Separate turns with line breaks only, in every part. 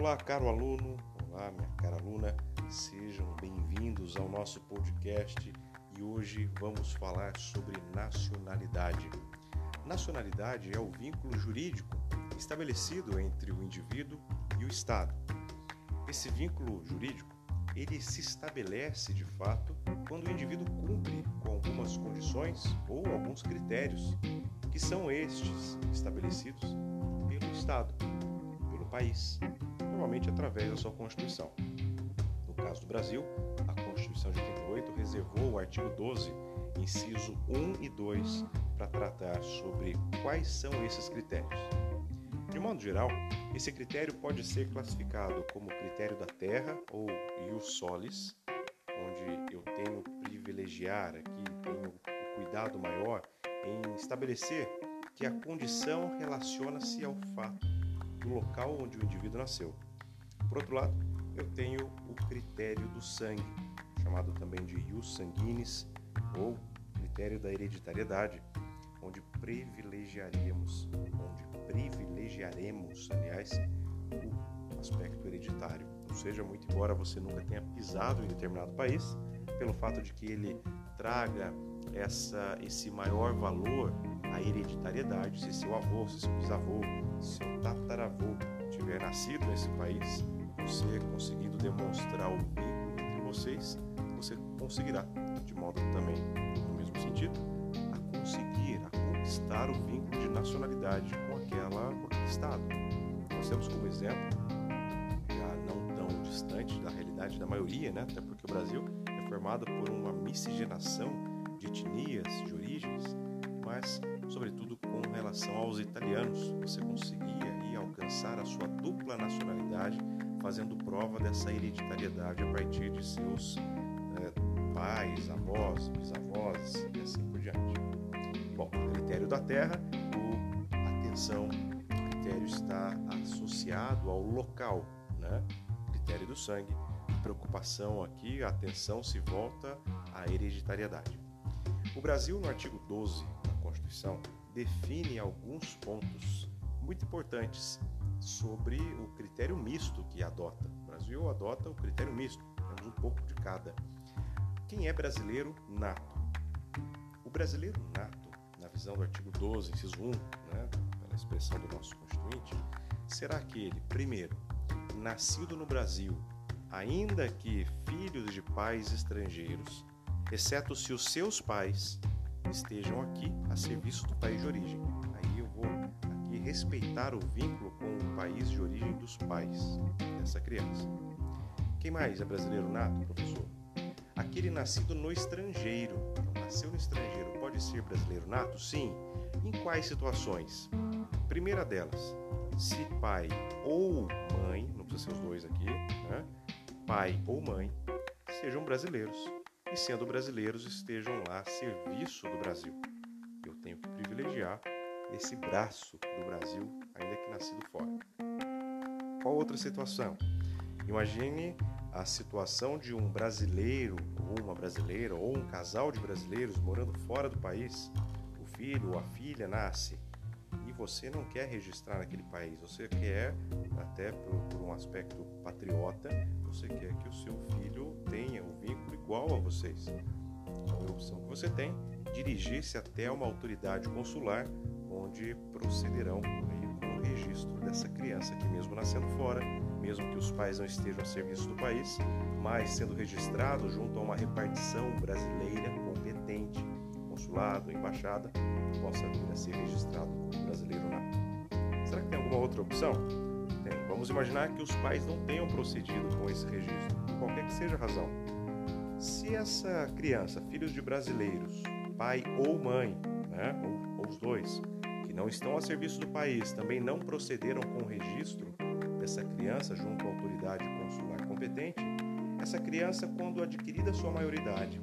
Olá, caro aluno, olá, minha cara aluna, sejam bem-vindos ao nosso podcast e hoje vamos falar sobre nacionalidade. Nacionalidade é o vínculo jurídico estabelecido entre o indivíduo e o Estado. Esse vínculo jurídico ele se estabelece de fato quando o indivíduo cumpre com algumas condições ou alguns critérios que são estes estabelecidos pelo Estado, pelo país normalmente através da sua Constituição. No caso do Brasil, a Constituição de 88 reservou o artigo 12, inciso 1 e 2, para tratar sobre quais são esses critérios. De modo geral, esse critério pode ser classificado como critério da terra ou ius solis, onde eu tenho privilegiar aqui, tenho o cuidado maior em estabelecer que a condição relaciona-se ao fato do local onde o indivíduo nasceu. Por outro lado, eu tenho o critério do sangue, chamado também de ius sanguinis ou critério da hereditariedade, onde privilegiaríamos, onde privilegiaremos, aliás, o aspecto hereditário. Ou seja, muito embora você nunca tenha pisado em determinado país, pelo fato de que ele traga essa, esse maior valor à hereditariedade, se seu avô, se seu bisavô, se seu tataravô tiver nascido nesse país, você conseguindo demonstrar o vínculo entre vocês, você conseguirá, de modo também, no mesmo sentido, a conseguir, a conquistar o vínculo de nacionalidade com, aquela, com aquele Estado. Nós temos como exemplo, já não tão distante da realidade da maioria, né? até porque o Brasil é formado por uma miscigenação de etnias, de origens, mas, sobretudo, com relação aos italianos, você conseguia aí alcançar a sua dupla nacionalidade fazendo prova dessa hereditariedade a partir de seus é, pais, avós, bisavós e assim por diante. Bom, critério da terra, o, atenção, o critério está associado ao local, né? critério do sangue, preocupação aqui, a atenção se volta à hereditariedade. O Brasil, no artigo 12 da Constituição, define alguns pontos muito importantes sobre o critério misto que adota. O Brasil adota o critério misto, temos um pouco de cada. Quem é brasileiro nato? O brasileiro nato, na visão do artigo 12, inciso 1, né, pela expressão do nosso constituinte, será aquele, primeiro, nascido no Brasil, ainda que filhos de pais estrangeiros, exceto se os seus pais estejam aqui a serviço do país de origem. Aí eu vou aqui respeitar o vínculo país de origem dos pais dessa criança. Quem mais é brasileiro nato, professor? Aquele nascido no estrangeiro. Então, nasceu no estrangeiro, pode ser brasileiro nato? Sim. Em quais situações? Primeira delas, se pai ou mãe, não precisa ser os dois aqui, né? pai ou mãe, sejam brasileiros e, sendo brasileiros, estejam lá a serviço do Brasil. Eu tenho que privilegiar esse braço do Brasil, ainda que nascido fora. Qual outra situação? Imagine a situação de um brasileiro ou uma brasileira ou um casal de brasileiros morando fora do país. O filho ou a filha nasce e você não quer registrar naquele país, você quer, até por, por um aspecto patriota, você quer que o seu filho tenha um vínculo igual a vocês. Qual é a opção que você tem? Dirigir-se até uma autoridade consular onde procederão com o registro dessa criança que mesmo nascendo fora, mesmo que os pais não estejam a serviço do país, mas sendo registrado junto a uma repartição brasileira competente, consulado, embaixada, possa vir a ser registrado como brasileiro nato. Será que tem alguma outra opção? Tem. Vamos imaginar que os pais não tenham procedido com esse registro, por qualquer que seja a razão. Se essa criança, filhos de brasileiros, pai ou mãe, né, ou, ou os dois, que não estão a serviço do país também não procederam com o registro dessa criança junto à autoridade consular competente, essa criança, quando adquirida sua maioridade,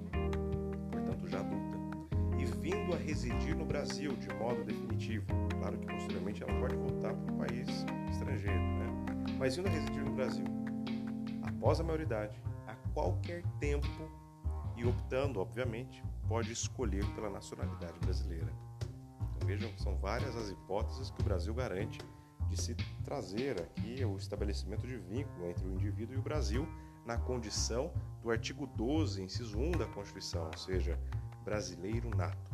portanto já adulta, e vindo a residir no Brasil de modo definitivo, claro que posteriormente ela pode voltar para o país estrangeiro, né? mas vindo a residir no Brasil, após a maioridade, a qualquer tempo e optando, obviamente, pode escolher pela nacionalidade brasileira. Vejam que são várias as hipóteses que o Brasil garante de se trazer aqui o estabelecimento de vínculo entre o indivíduo e o Brasil na condição do artigo 12, inciso 1 da Constituição, ou seja, brasileiro nato.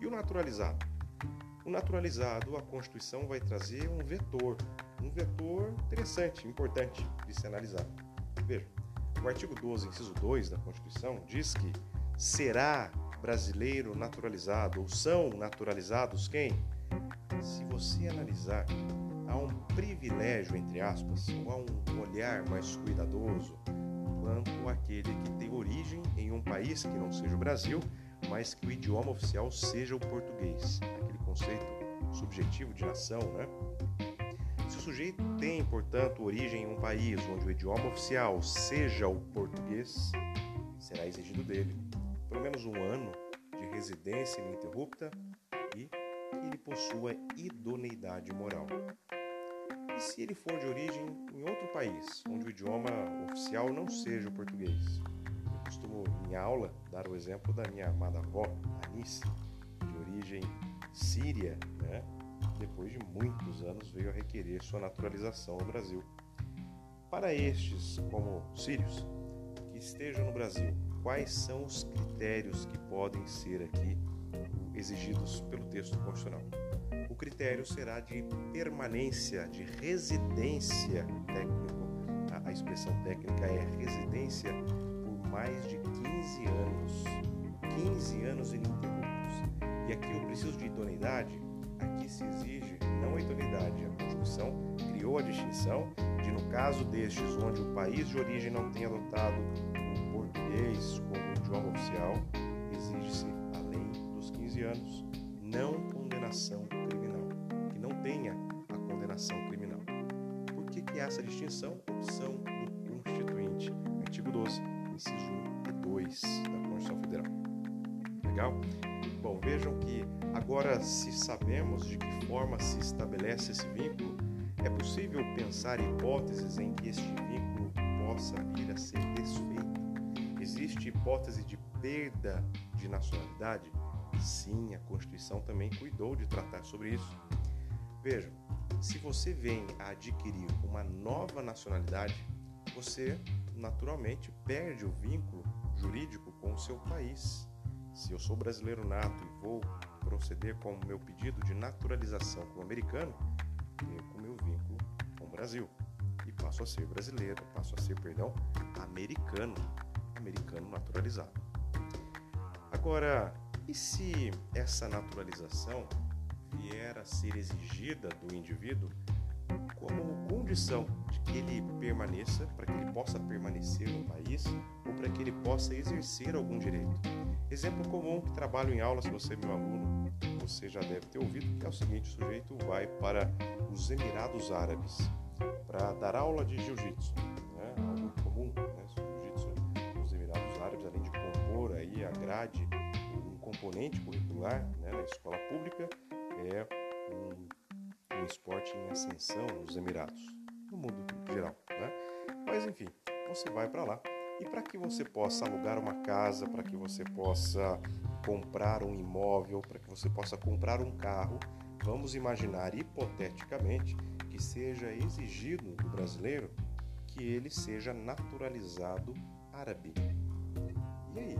E o naturalizado? O naturalizado, a Constituição vai trazer um vetor, um vetor interessante, importante de se analisar. Veja, o artigo 12, inciso 2 da Constituição diz que será brasileiro naturalizado ou são naturalizados quem? Se você analisar, há um privilégio, entre aspas, ou há um olhar mais cuidadoso quanto aquele que tem origem em um país que não seja o Brasil, mas que o idioma oficial seja o português, aquele conceito subjetivo de nação, né? Se o sujeito tem, portanto, origem em um país onde o idioma oficial seja o português, será exigido dele pelo menos um ano de residência ininterrupta e que ele possua idoneidade moral. E se ele for de origem em outro país, onde o idioma oficial não seja o português? Eu costumo, em aula, dar o exemplo da minha amada avó, Anice, de origem síria, né? depois de muitos anos veio a requerer sua naturalização no Brasil. Para estes, como sírios, que estejam no Brasil, quais são os critérios que podem ser aqui exigidos pelo texto constitucional? O critério será de permanência, de residência técnico. A, expressão técnica é residência por mais de 15 anos. 15 anos ininterruptos. E aqui eu preciso de idoneidade aqui se exige não a idoneidade. A Constituição criou a distinção de, no caso destes, onde o país de origem não tenha adotado essa distinção? Opção do Constituinte, artigo 12, inciso 1 e 2 da Constituição Federal. Legal? Bom, vejam que agora, se sabemos de que forma se estabelece esse vínculo, é possível pensar hipóteses em que este vínculo possa vir a ser desfeito. Existe hipótese de perda de nacionalidade? Sim, a Constituição também cuidou de tratar sobre isso. Vejam, se você vem a adquirir uma nova nacionalidade, você naturalmente perde o vínculo jurídico com o seu país. Se eu sou brasileiro nato e vou proceder com o meu pedido de naturalização como americano, perco meu vínculo com o Brasil e passo a ser brasileiro, passo a ser, perdão, americano, americano naturalizado. Agora, e se essa naturalização vier a ser exigida do indivíduo como condição de que ele permaneça, para que ele possa permanecer no país ou para que ele possa exercer algum direito. Exemplo comum que trabalho em aula, se você é meu aluno, você já deve ter ouvido, que é o seguinte: o sujeito vai para os Emirados Árabes para dar aula de jiu-jitsu, né? algo comum, né? jiu-jitsu nos Emirados Árabes, além de compor aí a grade, um componente curricular né? na escola pública, é um um esporte em ascensão nos Emirados, no mundo geral, né? Mas enfim, você vai para lá e para que você possa alugar uma casa, para que você possa comprar um imóvel, para que você possa comprar um carro, vamos imaginar hipoteticamente que seja exigido do brasileiro que ele seja naturalizado árabe. E aí?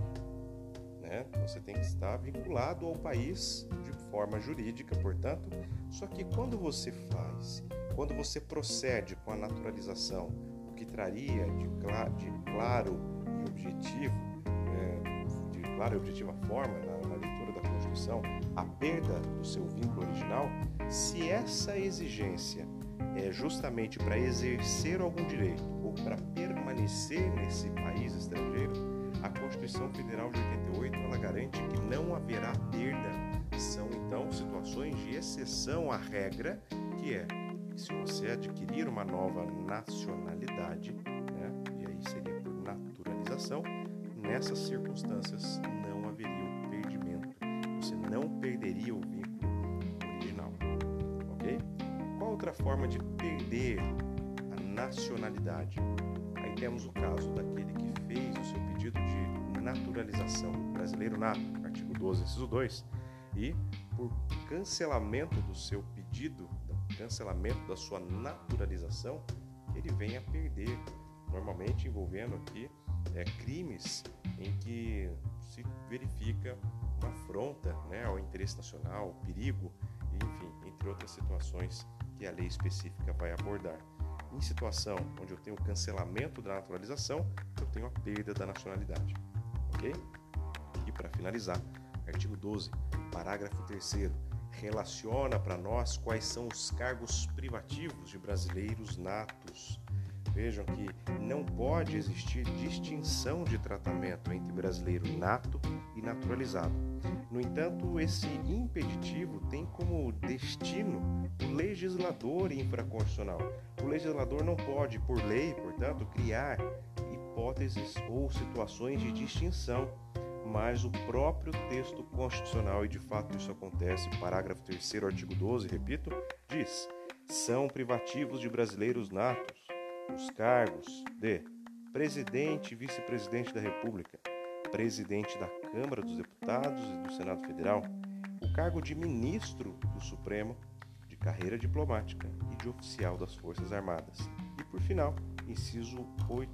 Né? Você tem que estar vinculado ao país de forma jurídica, portanto. Só que quando você faz, quando você procede com a naturalização, o que traria de, de claro e objetivo, é, de clara e objetiva forma na, na leitura da Constituição, a perda do seu vínculo original, se essa exigência é justamente para exercer algum direito ou para permanecer nesse país estrangeiro, a Constituição Federal de 88 ela garante que não haverá perda são situações de exceção à regra, que é se você adquirir uma nova nacionalidade, né, e aí seria por naturalização, nessas circunstâncias não haveria o perdimento. Você não perderia o vínculo original. Ok? Qual outra forma de perder a nacionalidade? Aí temos o caso daquele que fez o seu pedido de naturalização brasileiro nato, artigo 12, inciso 2 e por cancelamento do seu pedido cancelamento da sua naturalização, ele venha a perder, normalmente envolvendo aqui é, crimes em que se verifica uma afronta né, ao interesse nacional, perigo, enfim, entre outras situações que a lei específica vai abordar. Em situação onde eu tenho cancelamento da naturalização, eu tenho a perda da nacionalidade. Ok? E para finalizar, artigo 12, parágrafo 3 relaciona para nós quais são os cargos privativos de brasileiros natos. Vejam que não pode existir distinção de tratamento entre brasileiro nato e naturalizado. No entanto, esse impeditivo tem como destino o legislador infraconstitucional. O legislador não pode, por lei, portanto, criar hipóteses ou situações de distinção, mas o próprio texto constitucional, e de fato isso acontece, parágrafo 3, artigo 12, repito, diz: são privativos de brasileiros natos os cargos de presidente e vice-presidente da República, presidente da Câmara dos Deputados e do Senado Federal, o cargo de ministro do Supremo, de carreira diplomática e de oficial das Forças Armadas. E por final, inciso 8,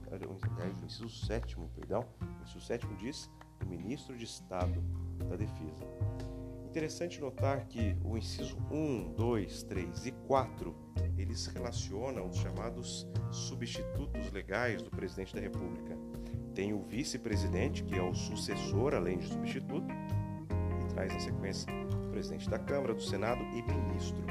inciso 7, perdão, inciso 7 diz o ministro de Estado da Defesa. Interessante notar que o inciso 1, 2, 3 e 4 eles relacionam os chamados substitutos legais do presidente da República. Tem o vice-presidente, que é o sucessor, além de substituto, e traz na sequência o presidente da Câmara, do Senado e ministro.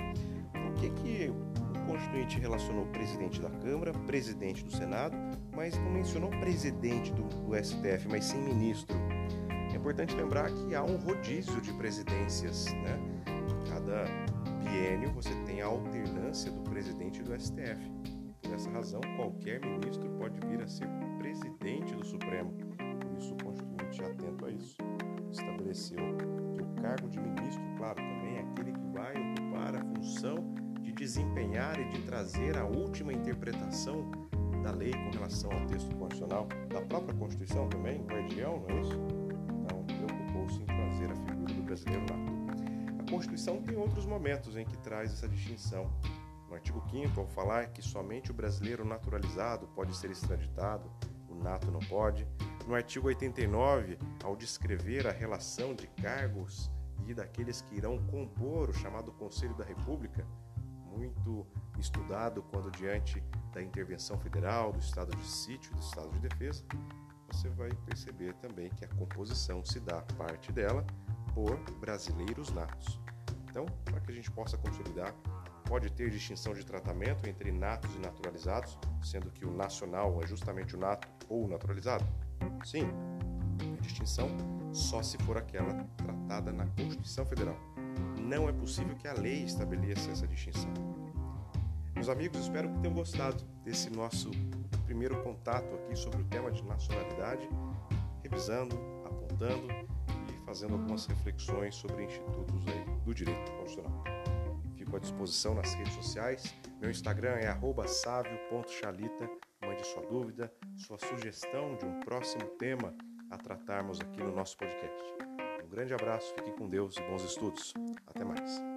Por que, que o Constituinte relacionou presidente da Câmara, presidente do Senado, mas não mencionou presidente do, do STF, mas sim ministro? Importante lembrar que há um rodízio de presidências, né? Cada biênio você tem a alternância do presidente do STF. Por essa razão, qualquer ministro pode vir a ser presidente do Supremo. Por isso, o Constituinte, atento a isso, estabeleceu que o cargo de ministro, claro, também é aquele que vai ocupar a função de desempenhar e de trazer a última interpretação da lei com relação ao texto constitucional, da própria Constituição também, guardião, não é isso? Brasileiro nato. A Constituição tem outros momentos em que traz essa distinção. No artigo 5 ao falar que somente o brasileiro naturalizado pode ser extraditado, o nato não pode. No artigo 89, ao descrever a relação de cargos e daqueles que irão compor o chamado Conselho da República, muito estudado quando diante da intervenção federal, do estado de sítio e do estado de defesa, você vai perceber também que a composição se dá parte dela por brasileiros natos. Então, para que a gente possa consolidar, pode ter distinção de tratamento entre natos e naturalizados, sendo que o nacional é justamente o nato ou o naturalizado? Sim, a distinção só se for aquela tratada na Constituição Federal. Não é possível que a lei estabeleça essa distinção. Meus amigos, espero que tenham gostado desse nosso primeiro contato aqui sobre o tema de nacionalidade, revisando, apontando fazendo algumas reflexões sobre institutos do direito constitucional. Fico à disposição nas redes sociais. Meu Instagram é @savio.chalita. Mande sua dúvida, sua sugestão de um próximo tema a tratarmos aqui no nosso podcast. Um grande abraço, fique com Deus e bons estudos. Até mais.